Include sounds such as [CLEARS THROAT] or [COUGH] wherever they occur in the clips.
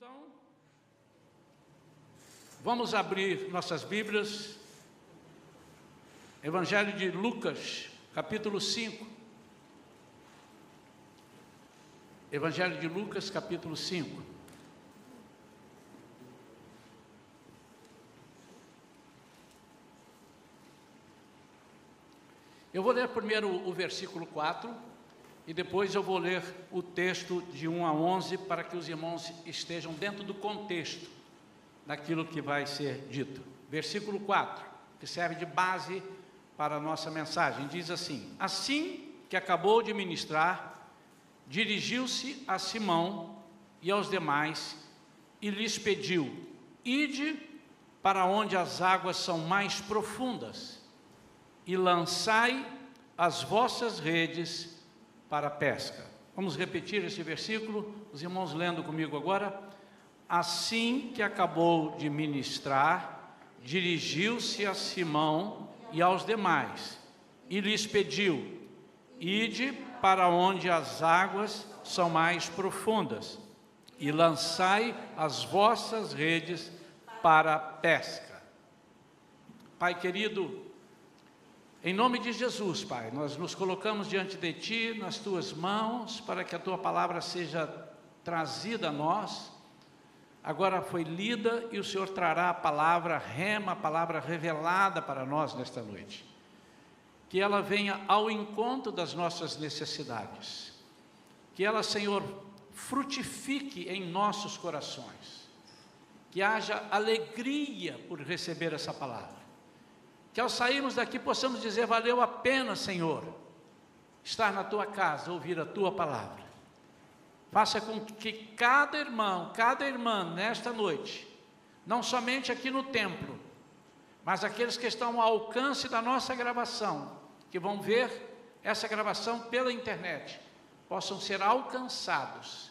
Então, vamos abrir nossas Bíblias, Evangelho de Lucas, capítulo 5. Evangelho de Lucas, capítulo 5. Eu vou ler primeiro o versículo 4 e depois eu vou ler o texto de 1 a 11 para que os irmãos estejam dentro do contexto daquilo que vai ser dito. Versículo 4, que serve de base para a nossa mensagem, diz assim: Assim que acabou de ministrar, dirigiu-se a Simão e aos demais e lhes pediu: Ide para onde as águas são mais profundas e lançai as vossas redes para a pesca. Vamos repetir esse versículo, os irmãos lendo comigo agora. Assim que acabou de ministrar, dirigiu-se a Simão e aos demais e lhes pediu: Ide para onde as águas são mais profundas e lançai as vossas redes para a pesca. Pai querido, em nome de Jesus, Pai, nós nos colocamos diante de Ti, nas Tuas mãos, para que a Tua palavra seja trazida a nós. Agora foi lida e o Senhor trará a palavra rema, a palavra revelada para nós nesta noite. Que ela venha ao encontro das nossas necessidades. Que ela, Senhor, frutifique em nossos corações. Que haja alegria por receber essa palavra que ao sairmos daqui possamos dizer: valeu a pena, Senhor, estar na tua casa, ouvir a tua palavra. Faça com que cada irmão, cada irmã nesta noite, não somente aqui no templo, mas aqueles que estão ao alcance da nossa gravação, que vão ver essa gravação pela internet, possam ser alcançados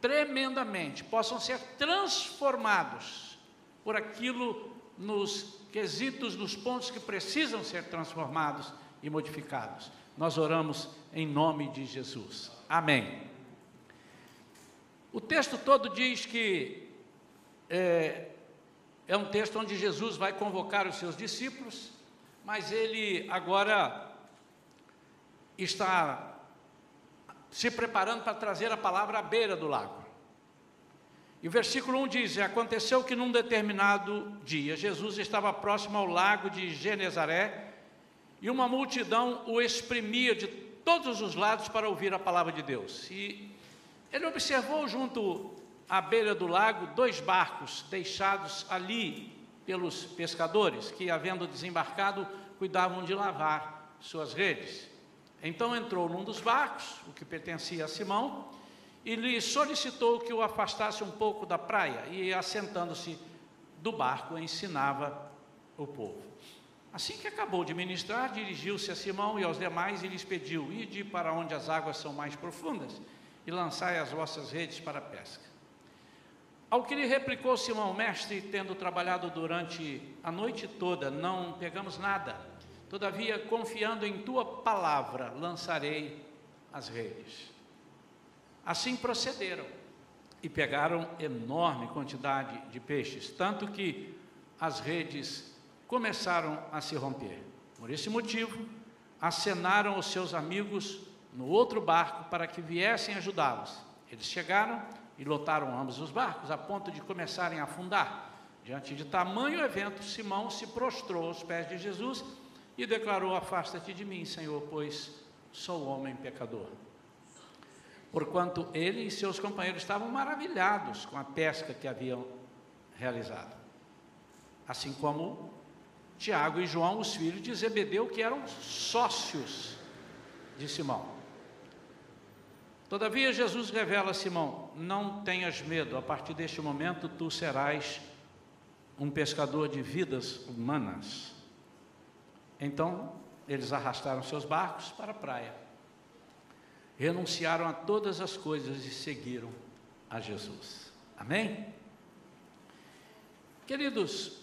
tremendamente, possam ser transformados por aquilo nos quesitos, nos pontos que precisam ser transformados e modificados. Nós oramos em nome de Jesus. Amém. O texto todo diz que é, é um texto onde Jesus vai convocar os seus discípulos, mas ele agora está se preparando para trazer a palavra à beira do lago. E o versículo 1 diz: Aconteceu que num determinado dia Jesus estava próximo ao lago de Genezaré e uma multidão o exprimia de todos os lados para ouvir a palavra de Deus. E ele observou junto à beira do lago dois barcos deixados ali pelos pescadores que, havendo desembarcado, cuidavam de lavar suas redes. Então entrou num dos barcos, o que pertencia a Simão, e lhe solicitou que o afastasse um pouco da praia e, assentando-se do barco, ensinava o povo. Assim que acabou de ministrar, dirigiu-se a Simão e aos demais e lhes pediu: Ide para onde as águas são mais profundas e lançai as vossas redes para a pesca. Ao que lhe replicou Simão, mestre, tendo trabalhado durante a noite toda, não pegamos nada. Todavia, confiando em tua palavra, lançarei as redes. Assim procederam e pegaram enorme quantidade de peixes, tanto que as redes começaram a se romper. Por esse motivo, acenaram os seus amigos no outro barco para que viessem ajudá-los. Eles chegaram e lotaram ambos os barcos, a ponto de começarem a afundar. Diante de tamanho evento, Simão se prostrou aos pés de Jesus e declarou: Afasta-te de mim, Senhor, pois sou homem pecador porquanto ele e seus companheiros estavam maravilhados com a pesca que haviam realizado. Assim como Tiago e João, os filhos de Zebedeu, que eram sócios de Simão. Todavia, Jesus revela a Simão: Não tenhas medo, a partir deste momento tu serás um pescador de vidas humanas. Então, eles arrastaram seus barcos para a praia renunciaram a todas as coisas e seguiram a Jesus. Amém? Queridos,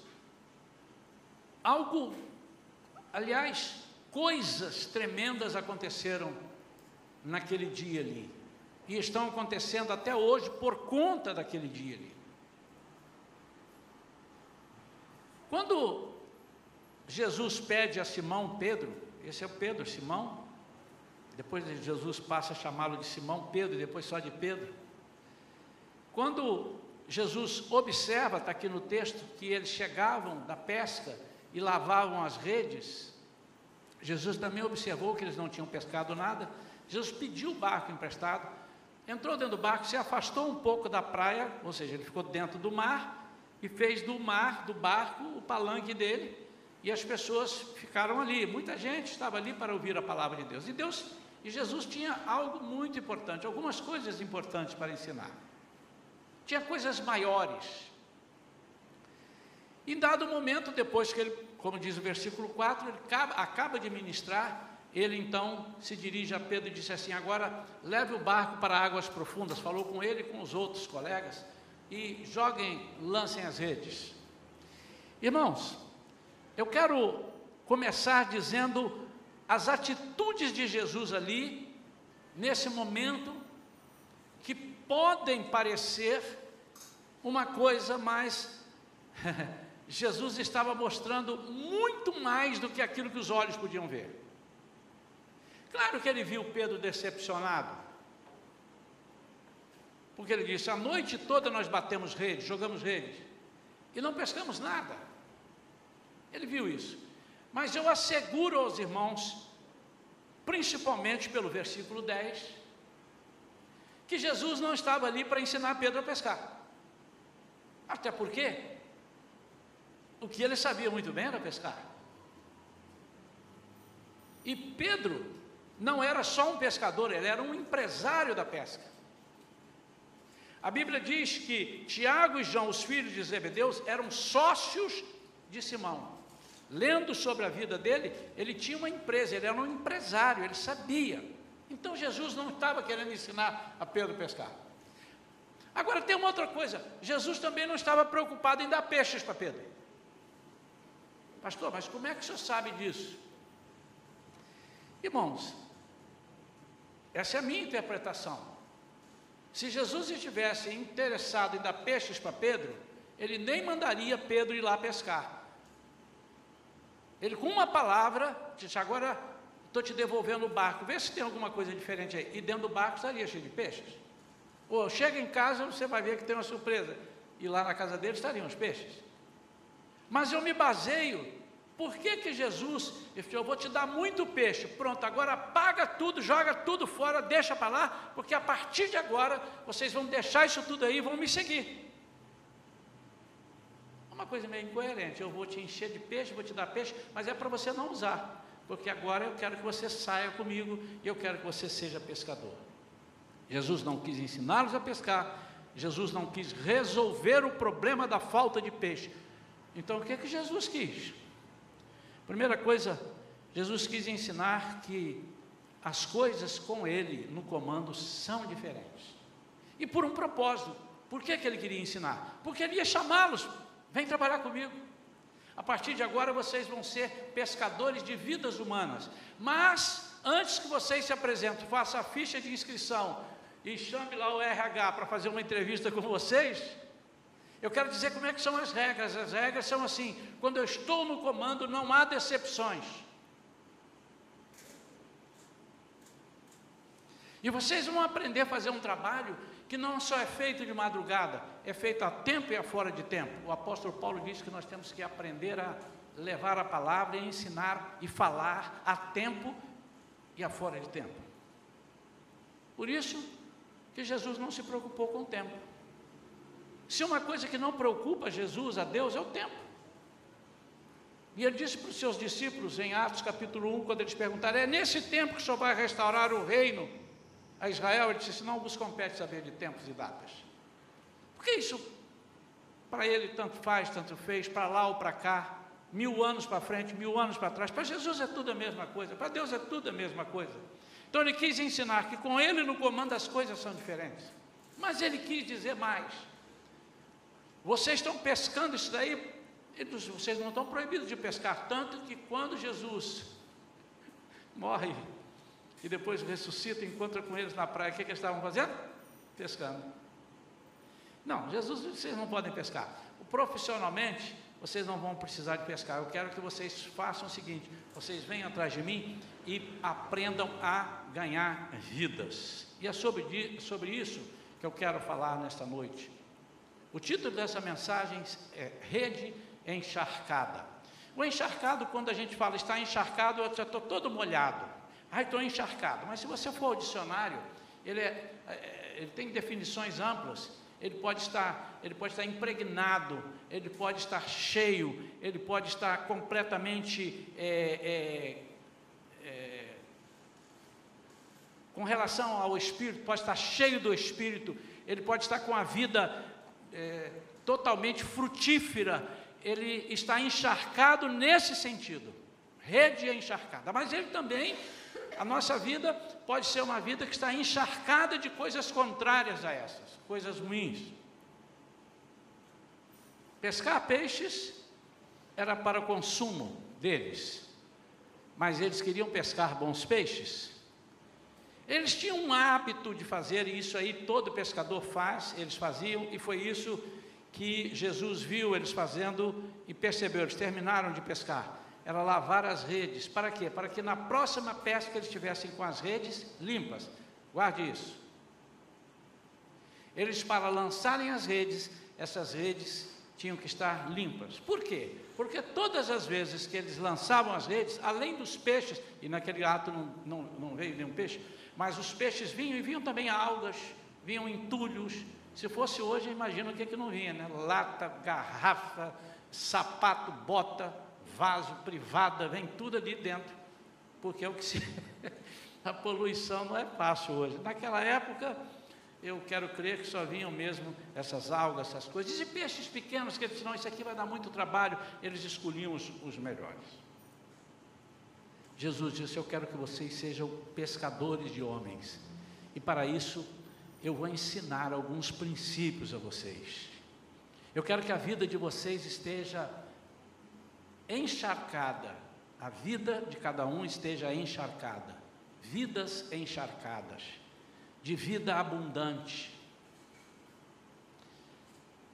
algo, aliás, coisas tremendas aconteceram naquele dia ali. e estão acontecendo até hoje por conta daquele dia ali. Quando Jesus pede a Simão Pedro, esse é o Pedro, Simão, depois Jesus passa a chamá-lo de Simão Pedro e depois só de Pedro. Quando Jesus observa, está aqui no texto, que eles chegavam da pesca e lavavam as redes, Jesus também observou que eles não tinham pescado nada. Jesus pediu o barco emprestado, entrou dentro do barco, se afastou um pouco da praia, ou seja, ele ficou dentro do mar e fez do mar, do barco, o palanque dele, e as pessoas ficaram ali. Muita gente estava ali para ouvir a palavra de Deus. E Deus e Jesus tinha algo muito importante, algumas coisas importantes para ensinar. Tinha coisas maiores. Em dado momento, depois que ele, como diz o versículo 4, ele acaba, acaba de ministrar, ele então se dirige a Pedro e disse assim: Agora leve o barco para águas profundas. Falou com ele e com os outros colegas e joguem, lancem as redes. Irmãos, eu quero começar dizendo as atitudes de Jesus ali, nesse momento, que podem parecer uma coisa, mas [LAUGHS] Jesus estava mostrando muito mais do que aquilo que os olhos podiam ver. Claro que ele viu Pedro decepcionado, porque ele disse: a noite toda nós batemos redes, jogamos redes, e não pescamos nada. Ele viu isso. Mas eu asseguro aos irmãos, principalmente pelo versículo 10, que Jesus não estava ali para ensinar Pedro a pescar. Até porque o que ele sabia muito bem era pescar. E Pedro não era só um pescador, ele era um empresário da pesca. A Bíblia diz que Tiago e João, os filhos de Zebedeus, eram sócios de Simão lendo sobre a vida dele, ele tinha uma empresa, ele era um empresário, ele sabia. Então Jesus não estava querendo ensinar a Pedro a pescar. Agora tem uma outra coisa: Jesus também não estava preocupado em dar peixes para Pedro. Pastor, mas como é que o senhor sabe disso? Irmãos, essa é a minha interpretação. Se Jesus estivesse interessado em dar peixes para Pedro, ele nem mandaria Pedro ir lá pescar. Ele, com uma palavra, disse: Agora estou te devolvendo o barco, vê se tem alguma coisa diferente aí. E dentro do barco estaria cheio de peixes. Ou chega em casa, você vai ver que tem uma surpresa. E lá na casa dele estariam os peixes. Mas eu me baseio, por que, que Jesus, eu vou te dar muito peixe, pronto, agora paga tudo, joga tudo fora, deixa para lá, porque a partir de agora vocês vão deixar isso tudo aí e vão me seguir uma coisa meio incoerente. Eu vou te encher de peixe, vou te dar peixe, mas é para você não usar, porque agora eu quero que você saia comigo e eu quero que você seja pescador. Jesus não quis ensiná-los a pescar, Jesus não quis resolver o problema da falta de peixe. Então o que é que Jesus quis? Primeira coisa, Jesus quis ensinar que as coisas com ele no comando são diferentes. E por um propósito. Por que, que ele queria ensinar? Porque ele ia chamá-los Vem trabalhar comigo. A partir de agora vocês vão ser pescadores de vidas humanas. Mas antes que vocês se apresentem, faça a ficha de inscrição e chame lá o RH para fazer uma entrevista com vocês. Eu quero dizer como é que são as regras. As regras são assim: quando eu estou no comando, não há decepções. E vocês vão aprender a fazer um trabalho que não só é feito de madrugada, é feito a tempo e a fora de tempo. O apóstolo Paulo diz que nós temos que aprender a levar a palavra e ensinar e falar a tempo e a fora de tempo. Por isso que Jesus não se preocupou com o tempo. Se uma coisa que não preocupa Jesus, a Deus, é o tempo. E ele disse para os seus discípulos em Atos capítulo 1, quando eles perguntaram: é nesse tempo que o Senhor vai restaurar o reino a Israel, ele disse: não vos compete saber de tempos e datas. Porque isso, para ele, tanto faz, tanto fez, para lá ou para cá, mil anos para frente, mil anos para trás. Para Jesus é tudo a mesma coisa, para Deus é tudo a mesma coisa. Então ele quis ensinar que com ele no comando as coisas são diferentes. Mas ele quis dizer mais. Vocês estão pescando isso daí, vocês não estão proibidos de pescar, tanto que quando Jesus morre e depois ressuscita encontra com eles na praia. O que, que eles estavam fazendo? Pescando. Não, Jesus disse: vocês não podem pescar. Profissionalmente, vocês não vão precisar de pescar. Eu quero que vocês façam o seguinte: vocês venham atrás de mim e aprendam a ganhar vidas. E é sobre, sobre isso que eu quero falar nesta noite. O título dessa mensagem é Rede Encharcada. O encharcado, quando a gente fala está encharcado, eu já estou todo molhado. Ah, estou encharcado. Mas se você for ao dicionário, ele, é, é, ele tem definições amplas. Ele pode estar, ele pode estar impregnado, ele pode estar cheio, ele pode estar completamente é, é, é, com relação ao Espírito, pode estar cheio do Espírito, ele pode estar com a vida é, totalmente frutífera, ele está encharcado nesse sentido. Rede é encharcada, mas ele também, a nossa vida pode ser uma vida que está encharcada de coisas contrárias a essas, coisas ruins. Pescar peixes era para o consumo deles, mas eles queriam pescar bons peixes. Eles tinham um hábito de fazer, isso aí todo pescador faz, eles faziam, e foi isso que Jesus viu eles fazendo e percebeu, eles terminaram de pescar. Era lavar as redes. Para quê? Para que na próxima pesca eles estivessem com as redes limpas. Guarde isso. Eles, para lançarem as redes, essas redes tinham que estar limpas. Por quê? Porque todas as vezes que eles lançavam as redes, além dos peixes, e naquele ato não, não, não veio nenhum peixe, mas os peixes vinham e vinham também algas, vinham entulhos. Se fosse hoje, imagina o que, que não vinha, né? Lata, garrafa, sapato, bota, vaso, privada, vem tudo ali dentro. Porque é o que se. [LAUGHS] a poluição não é fácil hoje. Naquela época, eu quero crer que só vinham mesmo essas algas, essas coisas, e peixes pequenos, que eles não, isso aqui vai dar muito trabalho, eles escolhiam os, os melhores. Jesus disse: Eu quero que vocês sejam pescadores de homens, e para isso eu vou ensinar alguns princípios a vocês. Eu quero que a vida de vocês esteja encharcada, a vida de cada um esteja encharcada, vidas encharcadas de vida abundante.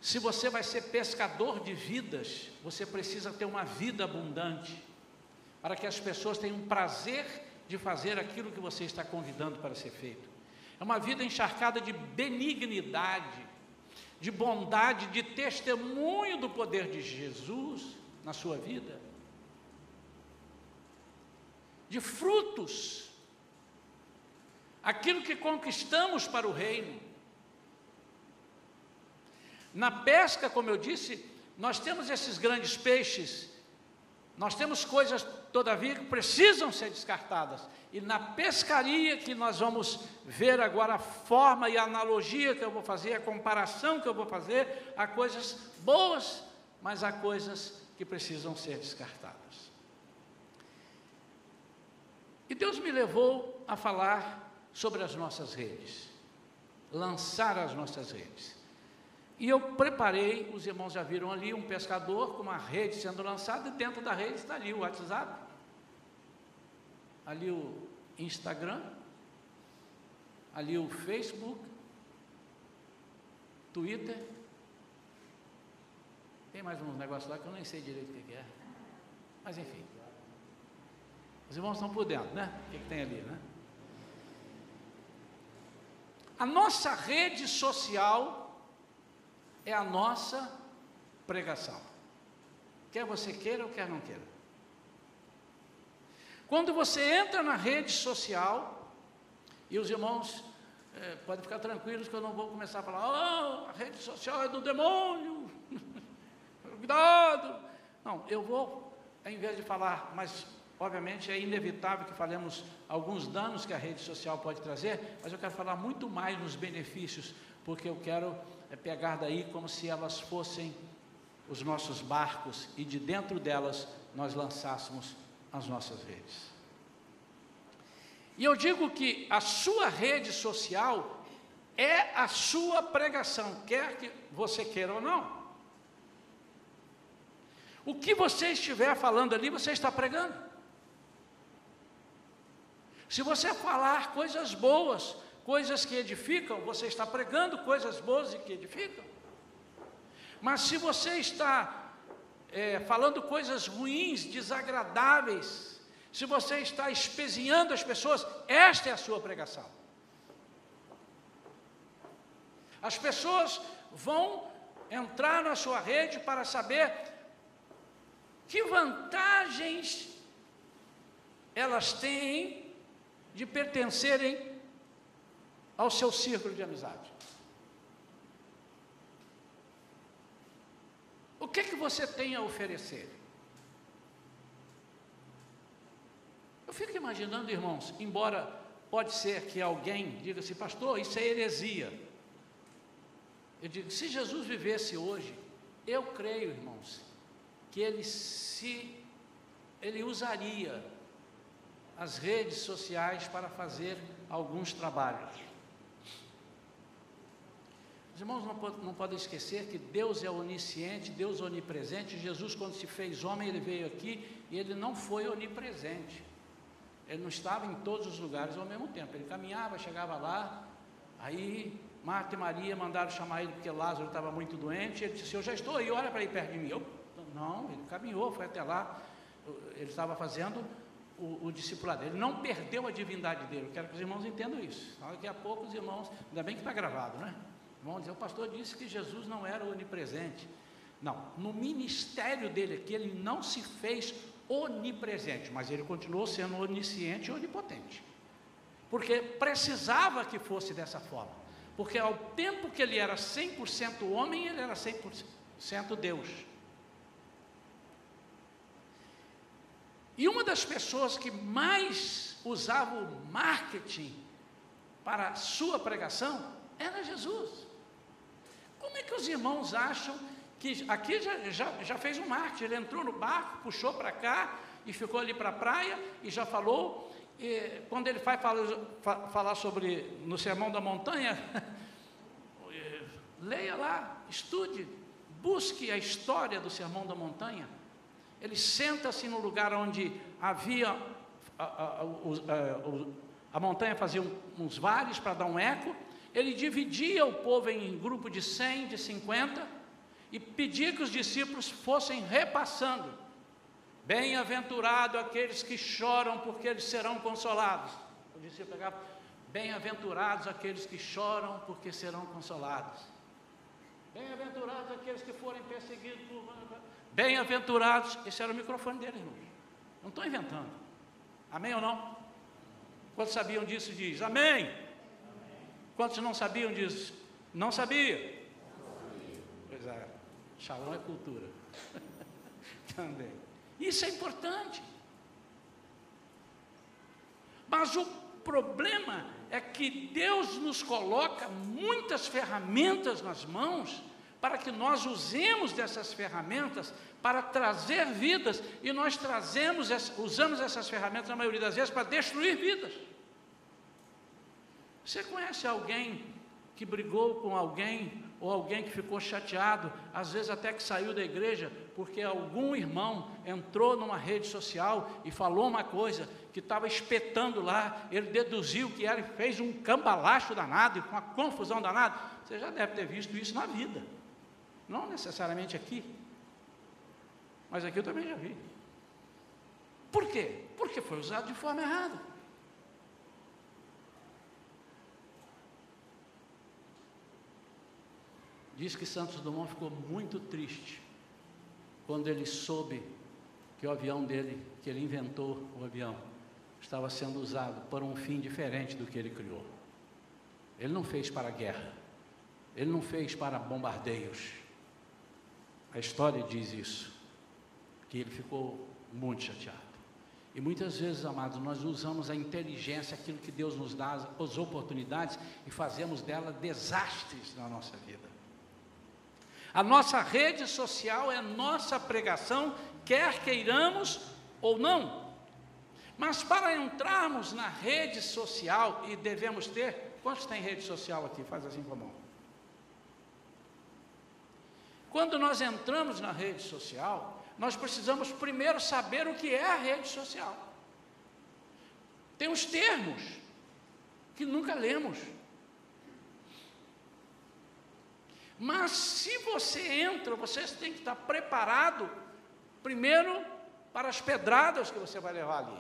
Se você vai ser pescador de vidas, você precisa ter uma vida abundante, para que as pessoas tenham prazer de fazer aquilo que você está convidando para ser feito. É uma vida encharcada de benignidade, de bondade, de testemunho do poder de Jesus na sua vida, de frutos aquilo que conquistamos para o reino. Na pesca, como eu disse, nós temos esses grandes peixes, nós temos coisas, todavia, que precisam ser descartadas. E na pescaria, que nós vamos ver agora a forma e a analogia que eu vou fazer, a comparação que eu vou fazer, há coisas boas, mas há coisas que precisam ser descartadas. E Deus me levou a falar sobre as nossas redes, lançar as nossas redes. E eu preparei, os irmãos já viram ali, um pescador com uma rede sendo lançada, e dentro da rede está ali o WhatsApp, ali o Instagram, ali o Facebook, Twitter. Tem mais uns negócios lá que eu nem sei direito o que é. Mas enfim. Os irmãos estão por dentro, né? O que, que tem ali, né? A nossa rede social é a nossa pregação. Quer você queira ou quer não queira. Quando você entra na rede social, e os irmãos é, podem ficar tranquilos que eu não vou começar a falar, oh, a rede social é do demônio, cuidado. Não, eu vou, ao invés de falar, mas Obviamente é inevitável que falemos alguns danos que a rede social pode trazer, mas eu quero falar muito mais nos benefícios, porque eu quero é, pegar daí como se elas fossem os nossos barcos e de dentro delas nós lançássemos as nossas redes. E eu digo que a sua rede social é a sua pregação, quer que você queira ou não. O que você estiver falando ali, você está pregando. Se você falar coisas boas, coisas que edificam, você está pregando coisas boas e que edificam. Mas se você está é, falando coisas ruins, desagradáveis, se você está espezinhando as pessoas, esta é a sua pregação. As pessoas vão entrar na sua rede para saber que vantagens elas têm de pertencerem ao seu círculo de amizade. O que, que você tem a oferecer? Eu fico imaginando, irmãos, embora pode ser que alguém diga assim, pastor, isso é heresia. Eu digo, se Jesus vivesse hoje, eu creio, irmãos, que ele se ele usaria as redes sociais para fazer alguns trabalhos. Os irmãos não, não podem esquecer que Deus é onisciente, Deus é onipresente. Jesus, quando se fez homem, ele veio aqui e ele não foi onipresente. Ele não estava em todos os lugares ao mesmo tempo. Ele caminhava, chegava lá, aí Marta e Maria mandaram chamar ele porque Lázaro estava muito doente. Ele disse: Eu já estou aí, olha para ir perto de mim. Eu, não, ele caminhou, foi até lá. Ele estava fazendo o, o discipulado. Ele não perdeu a divindade dele. Eu quero que os irmãos entendam isso. Daqui a pouco os irmãos, ainda bem que está gravado, né? Vão dizer, o pastor disse que Jesus não era onipresente. Não, no ministério dele aqui, ele não se fez onipresente, mas ele continuou sendo onisciente e onipotente. Porque precisava que fosse dessa forma. Porque ao tempo que ele era 100% homem, ele era 100% Deus. E uma das pessoas que mais usava o marketing para a sua pregação era Jesus. Como é que os irmãos acham que aqui já, já, já fez um marketing, ele entrou no barco, puxou para cá e ficou ali para a praia e já falou. E quando ele vai falar, falar sobre no Sermão da Montanha, [LAUGHS] leia lá, estude, busque a história do Sermão da Montanha. Ele senta-se no lugar onde havia a, a, a, a montanha fazia uns vales para dar um eco, ele dividia o povo em grupo de 100, de 50, e pedia que os discípulos fossem repassando. Bem-aventurado aqueles que choram, porque eles serão consolados. O discípulo pegava, bem-aventurados aqueles que choram, porque serão consolados. Bem-aventurados aqueles que forem perseguidos por. Bem-aventurados, esse era o microfone dele, irmão. Não estou inventando. Amém ou não? Quantos sabiam disso? Diz amém. Quantos não sabiam disso? Não sabia? Não sabia. Pois é, shalom é cultura. [LAUGHS] Também. Isso é importante. Mas o problema é que Deus nos coloca muitas ferramentas nas mãos para que nós usemos dessas ferramentas para trazer vidas e nós trazemos, usamos essas ferramentas na maioria das vezes para destruir vidas. Você conhece alguém que brigou com alguém, ou alguém que ficou chateado, às vezes até que saiu da igreja, porque algum irmão entrou numa rede social e falou uma coisa que estava espetando lá, ele deduziu que era e fez um cambalacho danado, com uma confusão danada. Você já deve ter visto isso na vida, não necessariamente aqui, mas aqui eu também já vi. Por quê? Porque foi usado de forma errada. Diz que Santos Dumont ficou muito triste quando ele soube que o avião dele, que ele inventou o avião, estava sendo usado para um fim diferente do que ele criou. Ele não fez para a guerra, ele não fez para bombardeios. A história diz isso, que ele ficou muito chateado. E muitas vezes, amados, nós usamos a inteligência, aquilo que Deus nos dá, as oportunidades, e fazemos dela desastres na nossa vida. A nossa rede social é nossa pregação, quer queiramos ou não. Mas para entrarmos na rede social, e devemos ter, quantos tem rede social aqui? Faz assim com a mão. Quando nós entramos na rede social, nós precisamos primeiro saber o que é a rede social. Tem os termos que nunca lemos. Mas se você entra, você tem que estar preparado, primeiro, para as pedradas que você vai levar ali.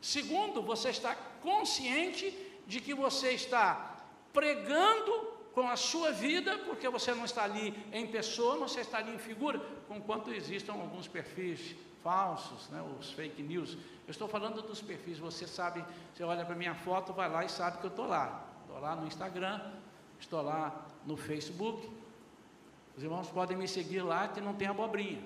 Segundo, você está consciente de que você está pregando com a sua vida, porque você não está ali em pessoa, você está ali em figura, com quanto existam alguns perfis falsos, né, os fake news. Eu estou falando dos perfis, você sabe, você olha para minha foto, vai lá e sabe que eu estou lá. Estou lá no Instagram, estou lá no Facebook. Os irmãos podem me seguir lá que não tem abobrinha.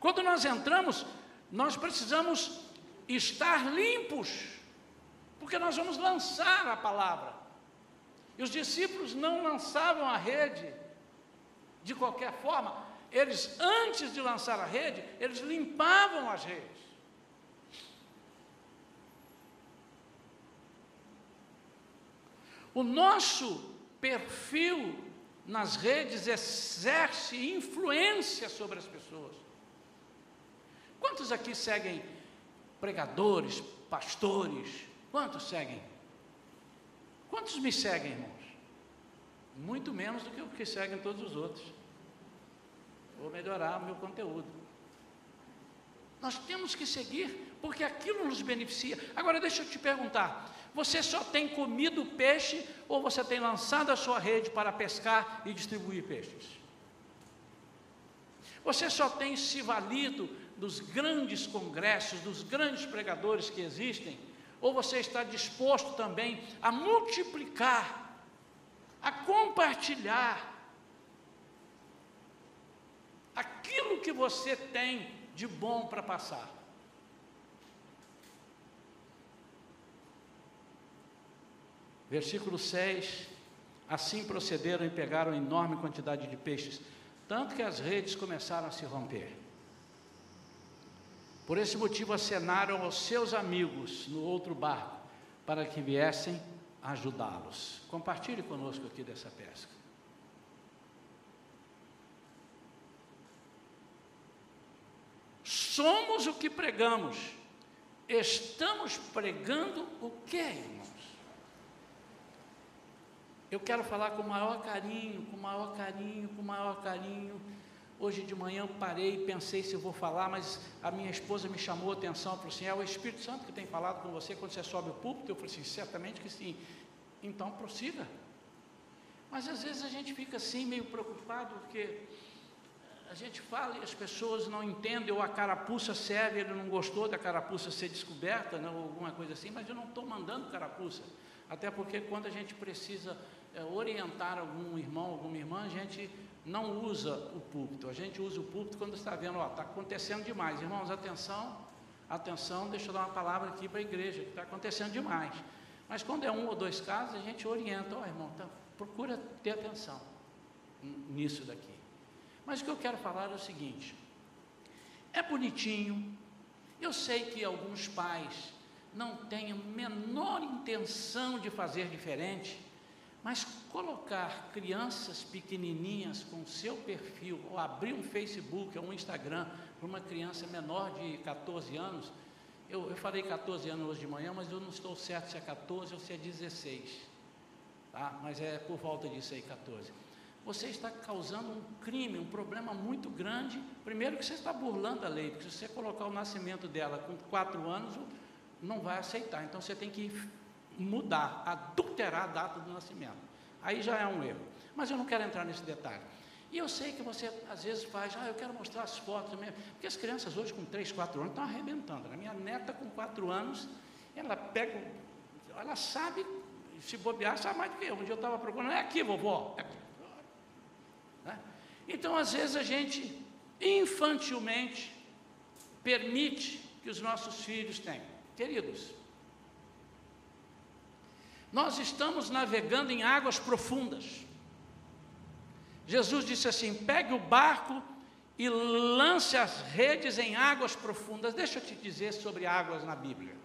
Quando nós entramos, nós precisamos estar limpos porque nós vamos lançar a palavra. E os discípulos não lançavam a rede de qualquer forma, eles, antes de lançar a rede, eles limpavam as redes. O nosso perfil nas redes exerce influência sobre as pessoas. Quantos aqui seguem pregadores, pastores, Quantos seguem? Quantos me seguem, irmãos? Muito menos do que o que seguem todos os outros. Vou melhorar o meu conteúdo. Nós temos que seguir, porque aquilo nos beneficia. Agora, deixa eu te perguntar: você só tem comido peixe ou você tem lançado a sua rede para pescar e distribuir peixes? Você só tem se valido dos grandes congressos, dos grandes pregadores que existem ou você está disposto também a multiplicar, a compartilhar aquilo que você tem de bom para passar? Versículo 6: Assim procederam e pegaram enorme quantidade de peixes, tanto que as redes começaram a se romper. Por esse motivo, acenaram aos seus amigos no outro barco para que viessem ajudá-los. Compartilhe conosco aqui dessa pesca. Somos o que pregamos. Estamos pregando o que, irmãos? Eu quero falar com o maior carinho, com o maior carinho, com o maior carinho Hoje de manhã parei e pensei se eu vou falar, mas a minha esposa me chamou a atenção, falou assim, é o Espírito Santo que tem falado com você quando você sobe o púlpito? Eu falei assim, certamente que sim. Então prossiga. Mas às vezes a gente fica assim meio preocupado, porque a gente fala e as pessoas não entendem, ou a carapuça serve, ele não gostou da carapuça ser descoberta, né, ou alguma coisa assim, mas eu não estou mandando carapuça. Até porque quando a gente precisa é, orientar algum irmão, alguma irmã, a gente não usa o púlpito. A gente usa o púlpito quando está vendo, ó, está acontecendo demais. Irmãos, atenção, atenção, deixa eu dar uma palavra aqui para a igreja, que está acontecendo demais. Mas quando é um ou dois casos, a gente orienta, ó irmão, tá, procura ter atenção nisso daqui. Mas o que eu quero falar é o seguinte: é bonitinho, eu sei que alguns pais não têm a menor intenção de fazer diferente, mas colocar crianças pequenininhas com seu perfil, ou abrir um Facebook ou um Instagram para uma criança menor de 14 anos, eu, eu falei 14 anos hoje de manhã, mas eu não estou certo se é 14 ou se é 16, tá? mas é por volta disso aí, 14. Você está causando um crime, um problema muito grande. Primeiro que você está burlando a lei, porque se você colocar o nascimento dela com 4 anos, não vai aceitar. Então você tem que mudar, adulterar a data do nascimento. Aí já é um erro. Mas eu não quero entrar nesse detalhe. E eu sei que você às vezes faz, ah, eu quero mostrar as fotos mesmo. Porque as crianças hoje com 3, 4 anos estão arrebentando. A minha neta com 4 anos, ela pega, ela sabe, se bobear, sabe mais do que eu. Um dia eu estava procurando, é aqui, vovó. É aqui. Né? Então, às vezes, a gente infantilmente permite que os nossos filhos tenham. Queridos, nós estamos navegando em águas profundas. Jesus disse assim: pegue o barco e lance as redes em águas profundas. Deixa eu te dizer sobre águas na Bíblia.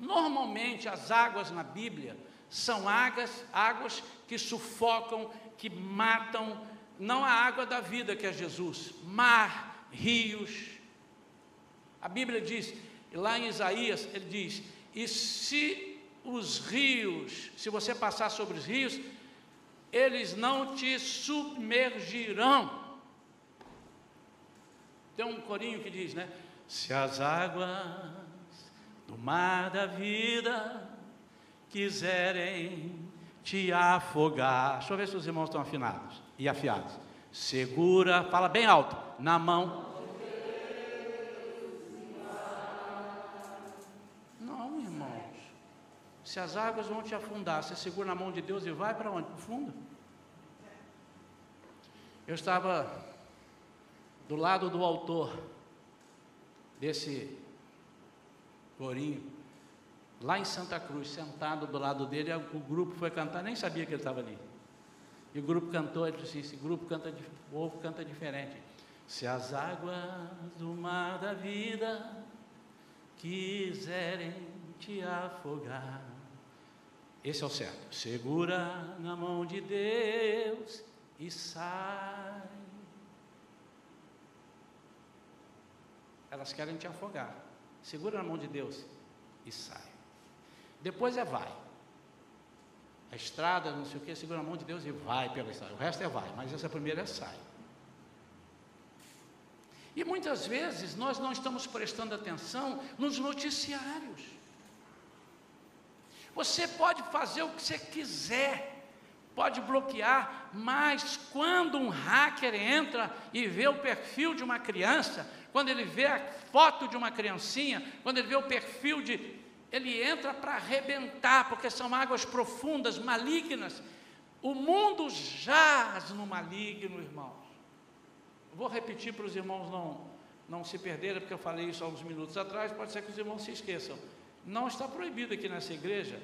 Normalmente as águas na Bíblia são águas, águas que sufocam, que matam, não a água da vida que é Jesus, mar, rios. A Bíblia diz, lá em Isaías, ele diz: e se os rios, se você passar sobre os rios, eles não te submergirão. Tem um corinho que diz, né? Se as águas do mar da vida quiserem te afogar. Deixa eu ver se os irmãos estão afinados e afiados. Segura, fala bem alto, na mão. Se as águas vão te afundar, você segura na mão de Deus e vai para onde? Para o fundo. Eu estava do lado do autor desse corinho, lá em Santa Cruz, sentado do lado dele, o grupo foi cantar, nem sabia que ele estava ali. E o grupo cantou, ele disse: esse grupo canta, o povo canta diferente. Se as águas do mar da vida quiserem te afogar, esse é o certo. Segura na mão de Deus e sai. Elas querem te afogar. Segura na mão de Deus e sai. Depois é vai. A estrada, não sei o que, segura na mão de Deus e vai pela estrada. O resto é vai, mas essa primeira é sai. E muitas vezes nós não estamos prestando atenção nos noticiários. Você pode fazer o que você quiser, pode bloquear, mas quando um hacker entra e vê o perfil de uma criança, quando ele vê a foto de uma criancinha, quando ele vê o perfil de. Ele entra para arrebentar, porque são águas profundas, malignas. O mundo jaz no maligno, irmãos. Vou repetir para os irmãos não, não se perderem, porque eu falei isso há uns minutos atrás, pode ser que os irmãos se esqueçam. Não está proibido aqui nessa igreja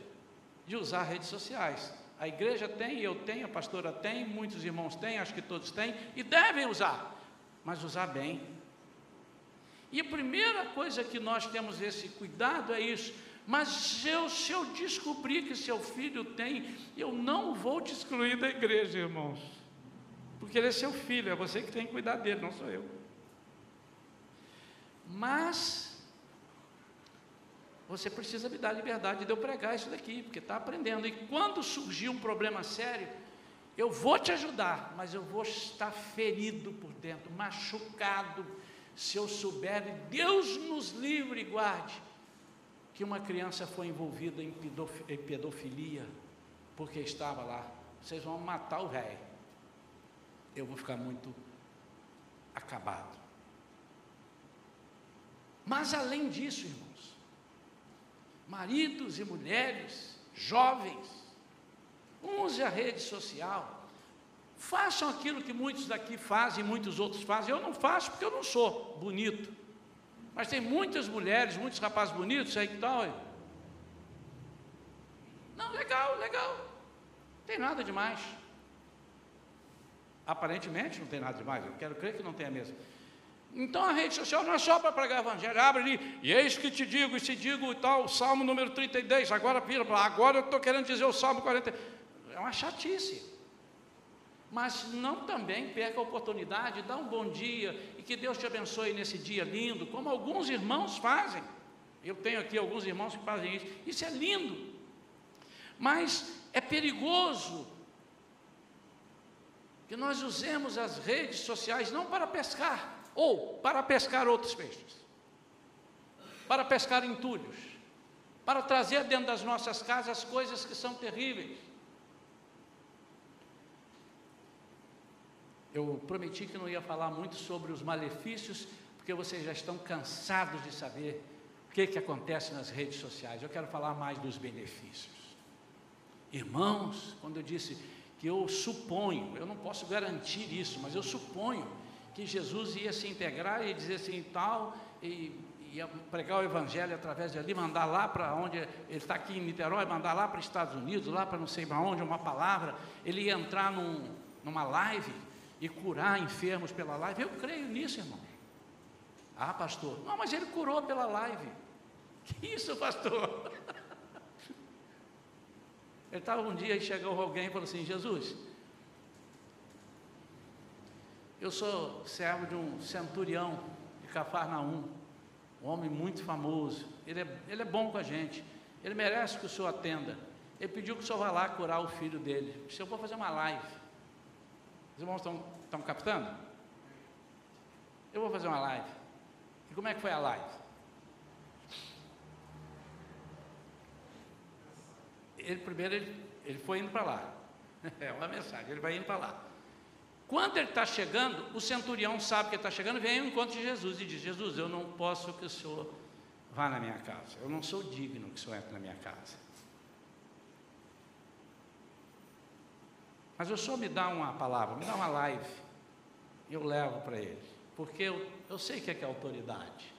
de usar redes sociais. A igreja tem, eu tenho, a pastora tem, muitos irmãos têm, acho que todos têm, e devem usar, mas usar bem, e a primeira coisa que nós temos esse cuidado é isso. Mas se eu, se eu descobrir que seu filho tem, eu não vou te excluir da igreja, irmãos. Porque ele é seu filho, é você que tem que cuidar dele, não sou eu. Mas você precisa me dar liberdade de eu pregar isso daqui, porque está aprendendo. E quando surgir um problema sério, eu vou te ajudar, mas eu vou estar ferido por dentro, machucado se eu souber, Deus nos livre e guarde, que uma criança foi envolvida em pedofilia, porque estava lá, vocês vão matar o velho. Eu vou ficar muito acabado. Mas além disso, irmãos, maridos e mulheres, jovens, use a rede social, Façam aquilo que muitos daqui fazem, muitos outros fazem. Eu não faço porque eu não sou bonito. Mas tem muitas mulheres, muitos rapazes bonitos aí que tal. Não, legal, legal. Não tem nada demais. Aparentemente não tem nada demais. Eu quero crer que não tenha mesmo. Então a rede social não é só para pregar evangelho. Abre ali, e eis que te digo, e te digo tal, Salmo número 32. Agora, agora eu estou querendo dizer o Salmo 40. É uma chatice mas não também perca a oportunidade, dá um bom dia e que Deus te abençoe nesse dia lindo, como alguns irmãos fazem. Eu tenho aqui alguns irmãos que fazem isso. Isso é lindo, mas é perigoso que nós usemos as redes sociais não para pescar, ou para pescar outros peixes, para pescar entulhos, para trazer dentro das nossas casas coisas que são terríveis Eu prometi que não ia falar muito sobre os malefícios, porque vocês já estão cansados de saber o que, que acontece nas redes sociais. Eu quero falar mais dos benefícios. Irmãos, quando eu disse que eu suponho, eu não posso garantir isso, mas eu suponho que Jesus ia se integrar e dizer assim tal, e ia pregar o Evangelho através de ali, mandar lá para onde ele está aqui em Niterói, mandar lá para os Estados Unidos, lá para não sei para onde, uma palavra, ele ia entrar num, numa live e curar enfermos pela live. Eu creio nisso, irmão. Ah, pastor, não, mas ele curou pela live. [LAUGHS] Que isso, pastor? [LAUGHS] Ele estava um dia e chegou alguém e falou assim: Jesus, Eu sou servo de um centurião de Cafarnaum, um homem muito famoso. Ele é, ele é bom com a gente. Ele merece que o senhor atenda. Ele pediu que o senhor vá lá curar o filho dele. Se eu vou fazer uma live. Os irmãos estão, estão captando? Eu vou fazer uma live. E como é que foi a live? Ele primeiro ele, ele foi indo para lá. [LAUGHS] É uma mensagem, ele vai indo para lá. Quando ele está chegando, o centurião sabe que está chegando, vem ao encontro de Jesus e diz: Jesus, eu não posso que o senhor vá na minha casa. Eu não sou digno que o senhor entre na minha casa. Mas o senhor me dá uma palavra, me dá uma live, eu levo para ele, porque eu, eu sei que é que é autoridade.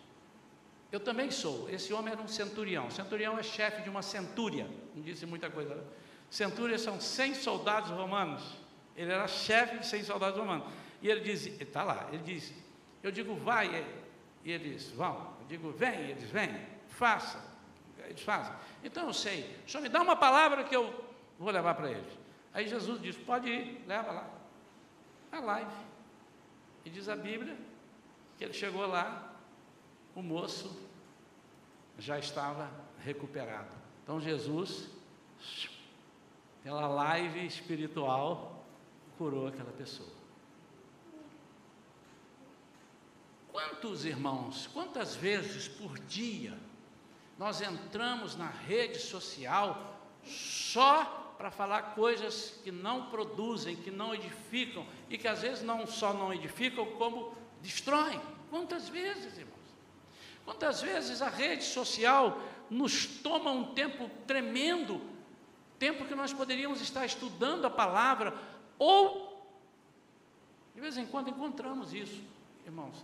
Eu também sou. Esse homem era um centurião. Centurião é chefe de uma centúria. Não disse muita coisa. Né? Centúrias são 100 soldados romanos. Ele era chefe de 100 soldados romanos. E ele diz, está lá, ele diz, eu digo vai, e eles vão. Eu digo vem, e eles vêm. Faça, eles fazem. Então eu sei, só me dá uma palavra que eu vou levar para eles. Aí Jesus diz, pode ir, leva lá. A live. E diz a Bíblia que ele chegou lá, o moço já estava recuperado. Então Jesus, pela live espiritual, curou aquela pessoa. Quantos irmãos, quantas vezes por dia nós entramos na rede social só para falar coisas que não produzem, que não edificam e que às vezes não só não edificam, como destroem? Quantas vezes, irmãos? Quantas vezes a rede social nos toma um tempo tremendo, tempo que nós poderíamos estar estudando a palavra, ou, de vez em quando, encontramos isso, irmãos.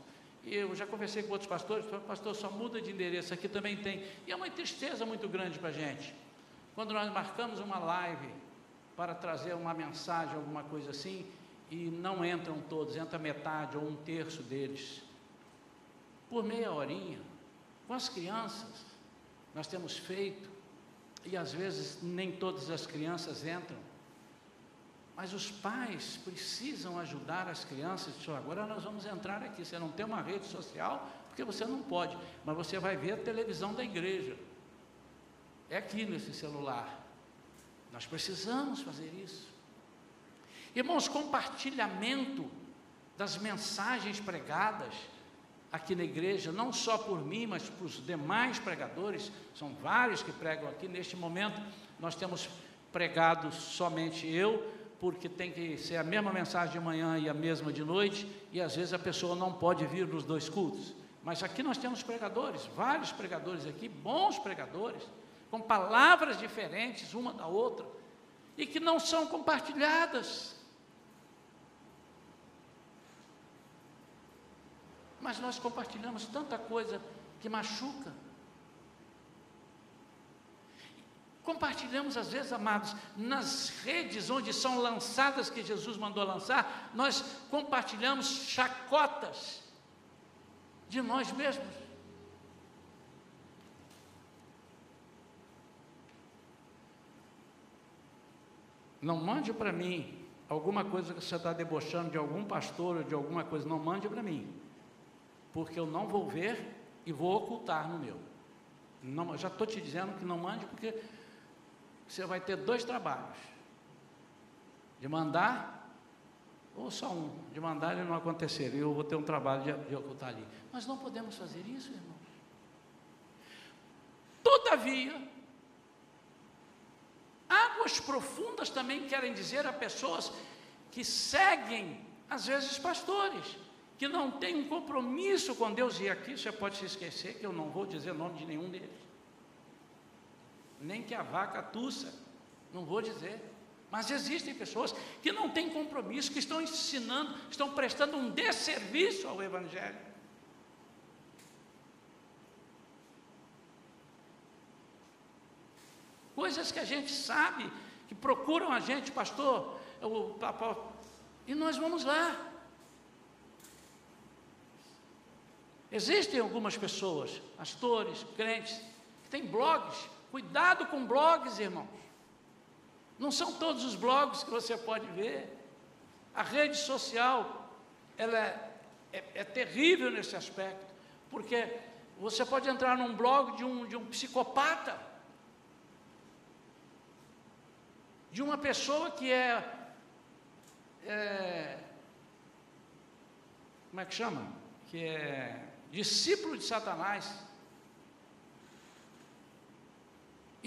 E eu já conversei com outros pastores, pastor, só muda de endereço, aqui também tem. E é uma tristeza muito grande para a gente. Quando nós marcamos uma live para trazer uma mensagem, alguma coisa assim, e não entram todos, entra metade ou um terço deles. Por meia horinha, com as crianças, nós temos feito, e às vezes nem todas as crianças entram. Mas os pais precisam ajudar as crianças. agora nós vamos entrar aqui. Você não tem uma rede social, porque você não pode, mas você vai ver a televisão da igreja. É aqui nesse celular. Nós precisamos fazer isso. Irmãos, compartilhamento das mensagens pregadas aqui na igreja, não só por mim, mas para os demais pregadores, são vários que pregam aqui. Neste momento, nós temos pregado somente eu, porque tem que ser a mesma mensagem de manhã e a mesma de noite, e às vezes a pessoa não pode vir nos dois cultos. Mas aqui nós temos pregadores, vários pregadores aqui, bons pregadores, com palavras diferentes uma da outra, e que não são compartilhadas. Mas nós compartilhamos tanta coisa que machuca. Compartilhamos, às vezes, amados, nas redes onde são lançadas que Jesus mandou lançar, nós compartilhamos chacotas de nós mesmos. Não mande para mim alguma coisa que você está debochando de algum pastor ou de alguma coisa, não mande para mim, porque eu não vou ver e vou ocultar no meu. Não, já estou te dizendo que não mande, porque você vai ter dois trabalhos: de mandar ou só um, de mandar e não acontecer, eu vou ter um trabalho de, de ocultar ali. Nós não podemos fazer isso, irmãos. Todavia, águas profundas também querem dizer a pessoas que seguem, às vezes, pastores, que não têm um compromisso com Deus, e aqui você pode se esquecer que eu não vou dizer nome de nenhum deles nem que a vaca tussa, não vou dizer. Mas existem pessoas que não têm compromisso, que estão ensinando, estão prestando um desserviço ao Evangelho. Coisas que a gente sabe, que procuram a gente, pastor, o papai, e nós vamos lá. Existem algumas pessoas, pastores, crentes, que têm blogs Cuidado com blogs, irmãos. Não são todos os blogs que você pode ver. A rede social ela é, é, é terrível nesse aspecto, porque você pode entrar num blog de um, de um psicopata, de uma pessoa que é, é como é que chama? Que é discípulo de Satanás.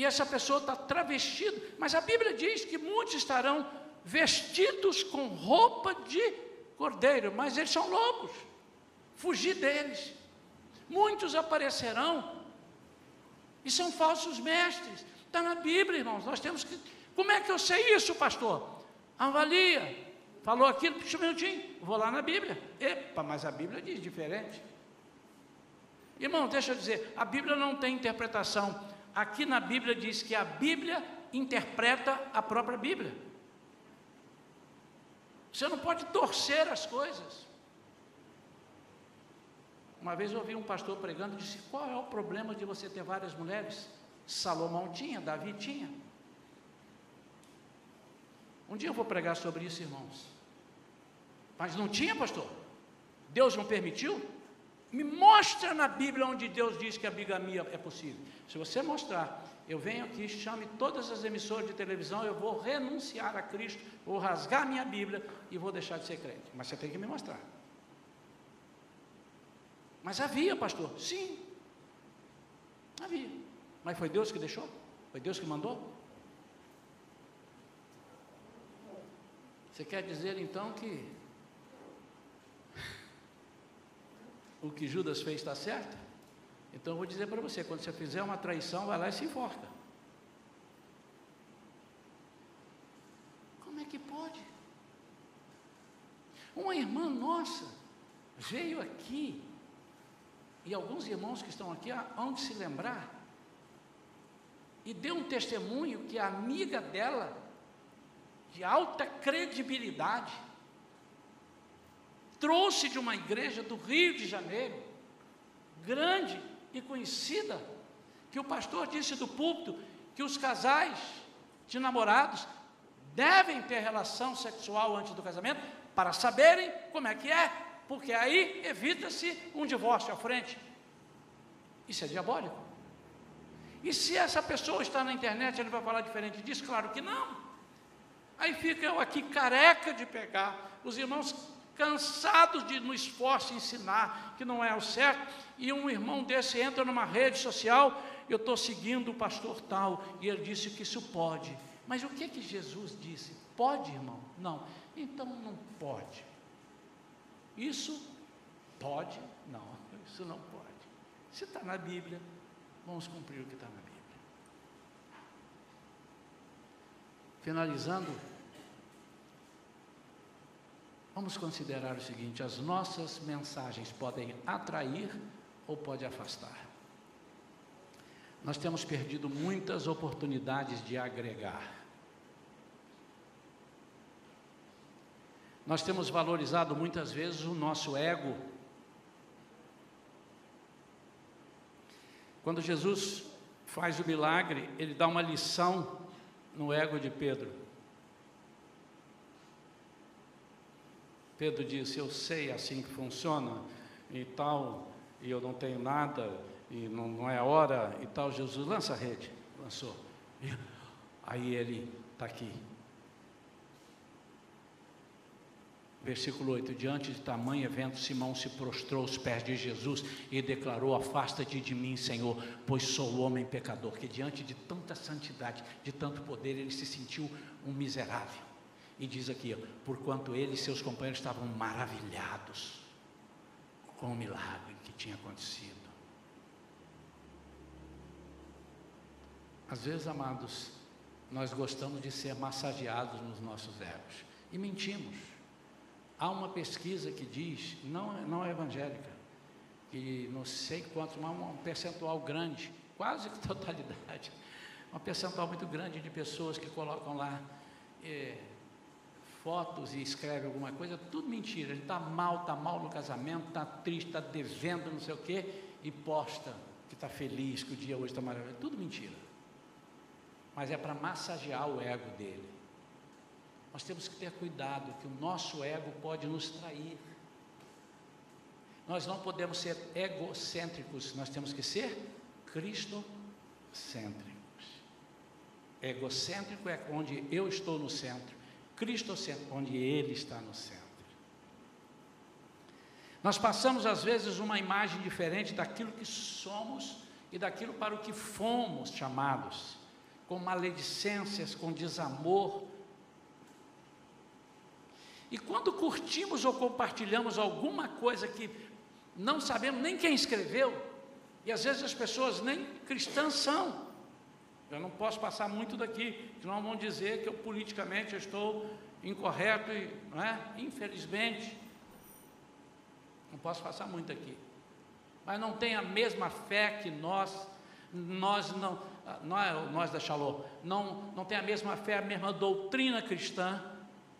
E essa pessoa está travestida, mas a Bíblia diz que muitos estarão vestidos com roupa de cordeiro, mas eles são lobos. Fugir deles. Muitos aparecerão e são falsos mestres. Está na Bíblia, irmãos. Nós temos que. Como é que eu sei isso, pastor? Avalia. Falou aquilo, puxa um minutinho, vou lá na Bíblia. Epa, mas a Bíblia diz diferente. Irmão, deixa eu dizer, a Bíblia não tem interpretação. Aqui na Bíblia diz que a Bíblia interpreta a própria Bíblia. Você não pode torcer as coisas. Uma vez eu ouvi um pastor pregando e disse: Qual é o problema de você ter várias mulheres? Salomão tinha, Davi tinha. Um dia eu vou pregar sobre isso, irmãos. Mas não tinha, pastor? Deus não permitiu? Me mostra na Bíblia onde Deus diz que a bigamia é possível. Se você mostrar, eu venho aqui, chame todas as emissoras de televisão, eu vou renunciar a Cristo, vou rasgar minha Bíblia e vou deixar de ser crente. Mas você tem que me mostrar. Mas havia, pastor? Sim. Havia. Mas foi Deus que deixou? Foi Deus que mandou? Você quer dizer então que o que Judas fez está certo? Então eu vou dizer para você: quando você fizer uma traição, vai lá e se enforca. Como é que pode? Uma irmã nossa veio aqui e alguns irmãos que estão aqui hão de se lembrar, e deu um testemunho que a amiga dela, de alta credibilidade, trouxe de uma igreja do Rio de Janeiro, grande e conhecida, que o pastor disse do púlpito que os casais de namorados devem ter relação sexual antes do casamento para saberem como é que é porque aí evita-se um divórcio à frente. Isso é diabólico. E se essa pessoa está na internet, ele vai falar diferente disso? Claro que não. Aí fica eu aqui careca de pegar, os irmãos cansados de no esforço ensinar que não é o certo, e um irmão desse entra numa rede social, eu estou seguindo o pastor tal, e ele disse que isso pode. Mas o que que Jesus disse? Pode, irmão? Não. Então não pode. Isso pode? Não, [LAUGHS] isso não pode. Se está na Bíblia, vamos cumprir o que está na Bíblia. Finalizando, vamos considerar o seguinte: as nossas mensagens podem atrair ou pode afastar. Nós temos perdido muitas oportunidades de agregar. Nós temos valorizado muitas vezes o nosso ego. Quando Jesus faz o milagre, ele dá uma lição no ego de Pedro. Pedro disse: Eu sei assim que funciona e tal, e eu não tenho nada, e não, não é hora e tal. Jesus lança a rede, lançou. [LAUGHS] Aí ele está aqui, Versículo 8: Diante de tamanho evento, Simão se prostrou aos pés de Jesus e declarou: Afasta-te de mim, Senhor, pois sou homem pecador. Que diante de tanta santidade, de tanto poder, ele se sentiu um miserável. E diz aqui: ó, Porquanto ele e seus companheiros estavam maravilhados com o milagre que tinha acontecido. Às vezes, amados, nós gostamos de ser massageados nos nossos egos e mentimos. Há uma pesquisa que diz, não, não é evangélica, que não sei quantos, mas um percentual grande, quase totalidade, um percentual muito grande de pessoas que colocam lá é, fotos e escrevem alguma coisa, tudo mentira. Ele está mal, está mal no casamento, está triste, está devendo, não sei o quê, e posta que está feliz, que o dia hoje está maravilhoso. Tudo mentira. Mas é para massagear o ego dele. Nós temos que ter cuidado, que o nosso ego pode nos trair. nós não podemos ser egocêntricos, nós temos que ser cristocêntricos. Egocêntrico é onde eu estou no centro, cristocêntrico, onde ele está no centro. Nós passamos às vezes uma imagem diferente daquilo que somos e daquilo para o que fomos chamados, com maledicências, com desamor. E quando curtimos ou compartilhamos alguma coisa que não sabemos nem quem escreveu, e às vezes as pessoas nem cristãs são, eu não posso passar muito daqui, senão vão dizer que eu politicamente estou incorreto, e, não é? infelizmente, não posso passar muito aqui mas não tem a mesma fé que nós, nós não, nós, nós da Shalom, não, não tem a mesma fé, a mesma doutrina cristã,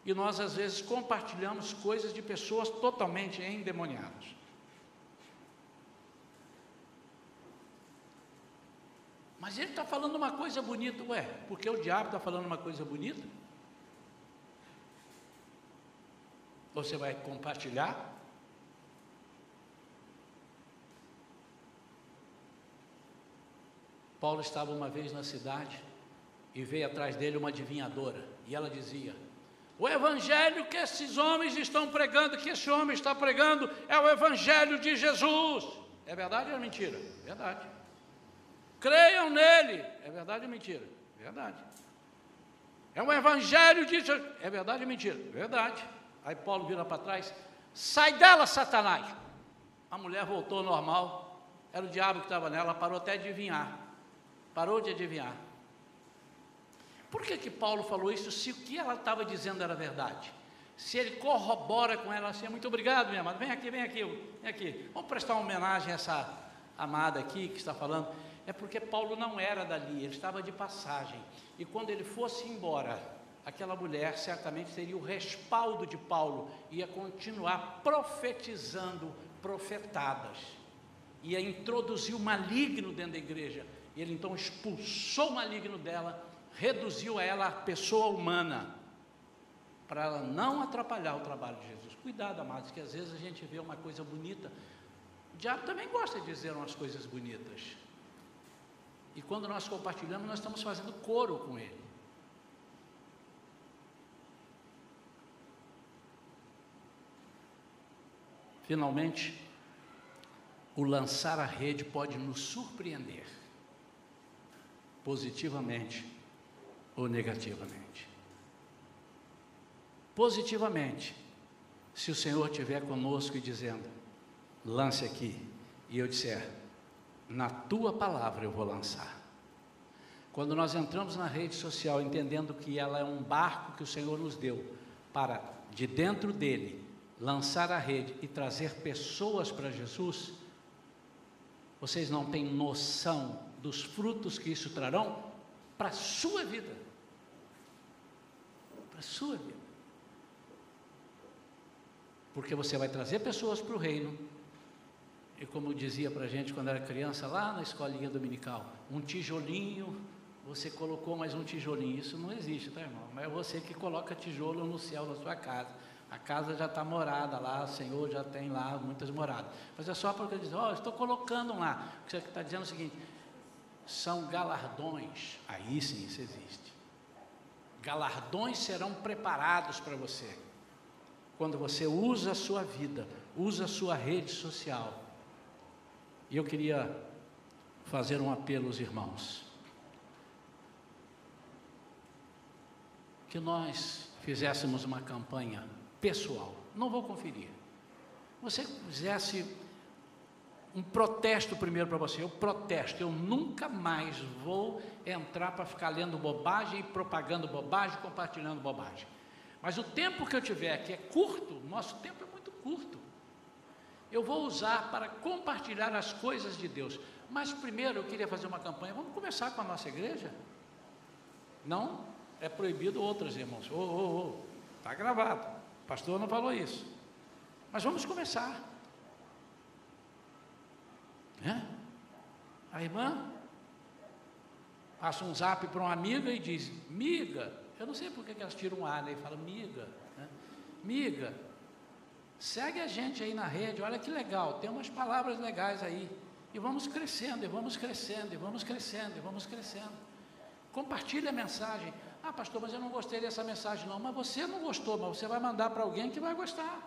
e nós às vezes compartilhamos coisas de pessoas totalmente endemoniadas. Mas ele está falando uma coisa bonita, ué, porque o diabo está falando uma coisa bonita? Você vai compartilhar Paulo estava uma vez na cidade e veio atrás dele uma adivinhadora, e ela dizia: O evangelho que esses homens estão pregando, que esse homem está pregando, é o evangelho de Jesus. É verdade ou é mentira? Verdade. Creiam nele. É verdade ou mentira? Verdade. É o evangelho de. É verdade ou mentira? Verdade. Aí Paulo vira para trás: Sai dela, Satanás. A mulher voltou normal. Era o diabo que estava nela, parou até de adivinhar. Parou de adivinhar. Por que, que Paulo falou isso se o que ela estava dizendo era verdade? Se ele corrobora com ela assim, muito obrigado, minha amada, vem aqui, vem aqui, vem aqui. Vamos prestar uma homenagem a essa amada aqui que está falando. É porque Paulo não era dali, ele estava de passagem. E quando ele fosse embora, aquela mulher certamente teria o respaldo de Paulo, ia continuar profetizando profetadas, ia introduzir o maligno dentro da igreja ele então expulsou o maligno dela, reduziu a ela a pessoa humana, para ela não atrapalhar o trabalho de Jesus. Cuidado, amados, que às vezes a gente vê uma coisa bonita. O diabo também gosta de dizer umas coisas bonitas. E quando nós compartilhamos, nós estamos fazendo coro com ele. Finalmente, o lançar a rede pode nos surpreender positivamente ou negativamente. Positivamente, se o Senhor estiver conosco e dizendo, lance aqui, e eu disser, na tua palavra eu vou lançar. Quando nós entramos na rede social entendendo que ela é um barco que o Senhor nos deu para, de dentro dele, lançar a rede e trazer pessoas para Jesus, vocês não têm noção dos frutos que isso trarão para a sua vida. Para a sua vida. Porque você vai trazer pessoas para o reino. E como dizia para a gente quando era criança, lá na escolinha dominical, um tijolinho, você colocou mais um tijolinho. Isso não existe, tá, irmão? Mas é você que coloca tijolo no céu da sua casa. A casa já está morada lá, o Senhor já tem lá muitas moradas. Mas é só porque diz, ó, oh, estou colocando lá. Você está dizendo o seguinte: são galardões. Aí sim isso existe. Galardões serão preparados para você. Quando você usa a sua vida, usa a sua rede social. E eu queria fazer um apelo aos irmãos. Que nós fizéssemos uma campanha pessoal. Não vou conferir. Você fizesse um protesto primeiro para você. Eu protesto, eu nunca mais vou entrar para ficar lendo bobagem, propagando bobagem, compartilhando bobagem. Mas o tempo que eu tiver, que é curto, nosso tempo é muito curto, eu vou usar para compartilhar as coisas de Deus. Mas primeiro eu queria fazer uma campanha. Vamos começar com a nossa igreja? Não é proibido outras, irmãos. Ô, ô, ô, está gravado. O pastor não falou isso. Mas vamos começar. A irmã passa um zap para uma amiga e diz: Miga, eu não sei por que elas tiram um ar né? e falam: Miga? Miga, Segue a gente aí na rede, olha que legal, tem umas palavras legais aí. E vamos crescendo, e vamos crescendo, e vamos crescendo, e vamos crescendo. Compartilhe a mensagem. Ah, pastor, mas eu não gostei dessa mensagem, não. Mas você não gostou, mas você vai mandar para alguém que vai gostar.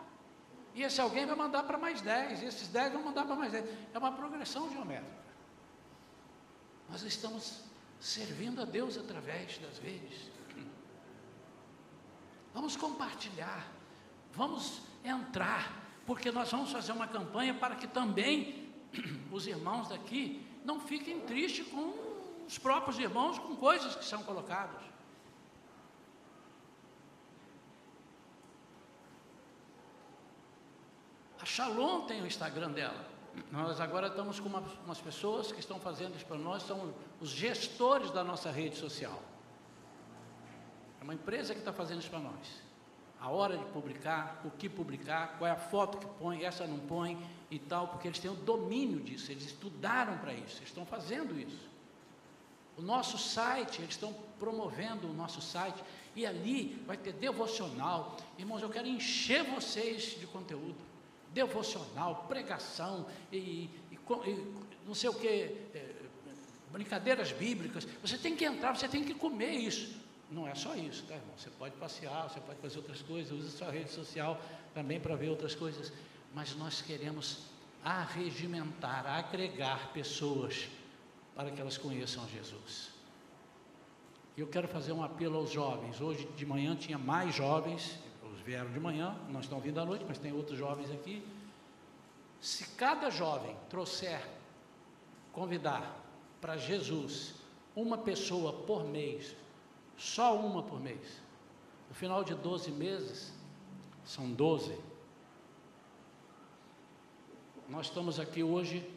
E esse alguém vai mandar para mais 10, e esses 10 vão mandar para mais 10. É uma progressão geométrica. Nós estamos servindo a Deus através das redes. Vamos compartilhar, vamos entrar, porque nós vamos fazer uma campanha para que também [CLEARS THROAT] os irmãos daqui não fiquem tristes com os próprios irmãos, com coisas que são colocadas. A Shalom tem o Instagram dela. Nós agora estamos com umas, umas pessoas que estão fazendo isso para nós, são os gestores da nossa rede social. É uma empresa que está fazendo isso para nós a hora de publicar, o que publicar, qual é a foto que põe, essa não põe e tal, porque eles têm o domínio disso, eles estudaram para isso, eles estão fazendo isso. O nosso site, eles estão promovendo o nosso site, e ali vai ter devocional. Irmãos, eu quero encher vocês de conteúdo. Devocional, pregação e, e, e não sei o que, é, brincadeiras bíblicas. Você tem que entrar, você tem que comer isso. Não é só isso, tá, irmão? Você pode passear, você pode fazer outras coisas, use sua rede social também para ver outras coisas, mas nós queremos arregimentar, agregar pessoas para que elas conheçam Jesus. Eu quero fazer um apelo aos jovens. Hoje de manhã tinha mais jovens, eles vieram de manhã, não estão vindo à noite, mas tem outros jovens aqui. Se cada jovem trouxer, convidar para Jesus uma pessoa por mês, só uma por mês. No final de 12 meses, são 12. Nós estamos aqui hoje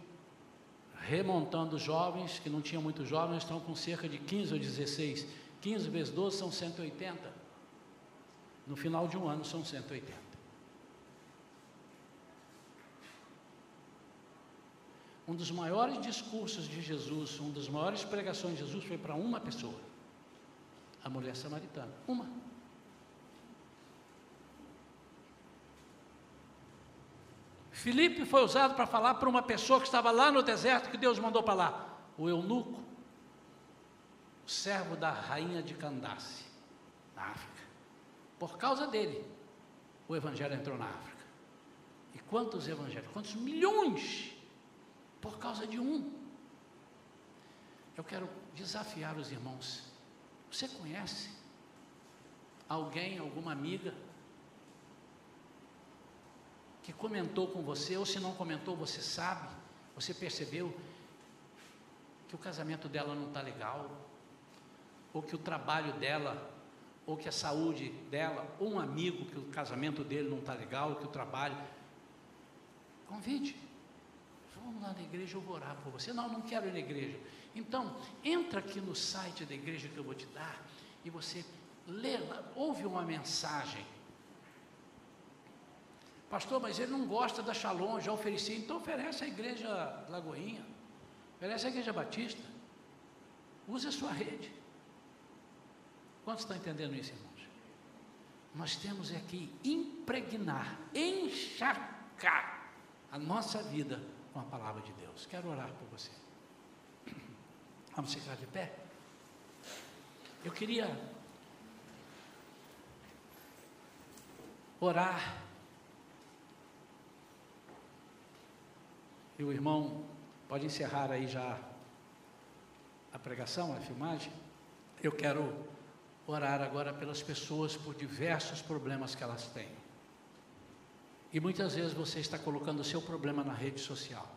remontando jovens, que não tinham muitos jovens, estão com cerca de 15 ou 16. 15 vezes 12 são 180. No final de um ano são 180. Um dos maiores discursos de Jesus, uma das maiores pregações de Jesus foi para uma pessoa a mulher samaritana. Uma. Filipe foi usado para falar para uma pessoa que estava lá no deserto que Deus mandou para lá. O eunuco, o servo da rainha de Candace, na África. Por causa dele, o evangelho entrou na África. E quantos evangelhos? Quantos milhões? Por causa de um. Eu quero desafiar os irmãos você conhece alguém, alguma amiga, que comentou com você, ou se não comentou, você sabe, você percebeu que o casamento dela não está legal, ou que o trabalho dela, ou que a saúde dela, ou um amigo que o casamento dele não está legal, que o trabalho. Convide. Vamos lá na igreja, eu vou orar por você. Não, não quero ir na igreja. Então, entra aqui no site da igreja que eu vou te dar e você lê, ouve uma mensagem. Pastor, mas ele não gosta da Shalom, já ofereci, então oferece a igreja Lagoinha, oferece a igreja Batista, use a sua rede. Quantos estão entendendo isso, irmãos? Nós temos aqui impregnar, encharcar a nossa vida com a palavra de Deus. Quero orar por você. Vamos ficar de pé? Eu queria orar. E o irmão pode encerrar aí já a pregação, a filmagem. Eu quero orar agora pelas pessoas por diversos problemas que elas têm. E muitas vezes você está colocando o seu problema na rede social.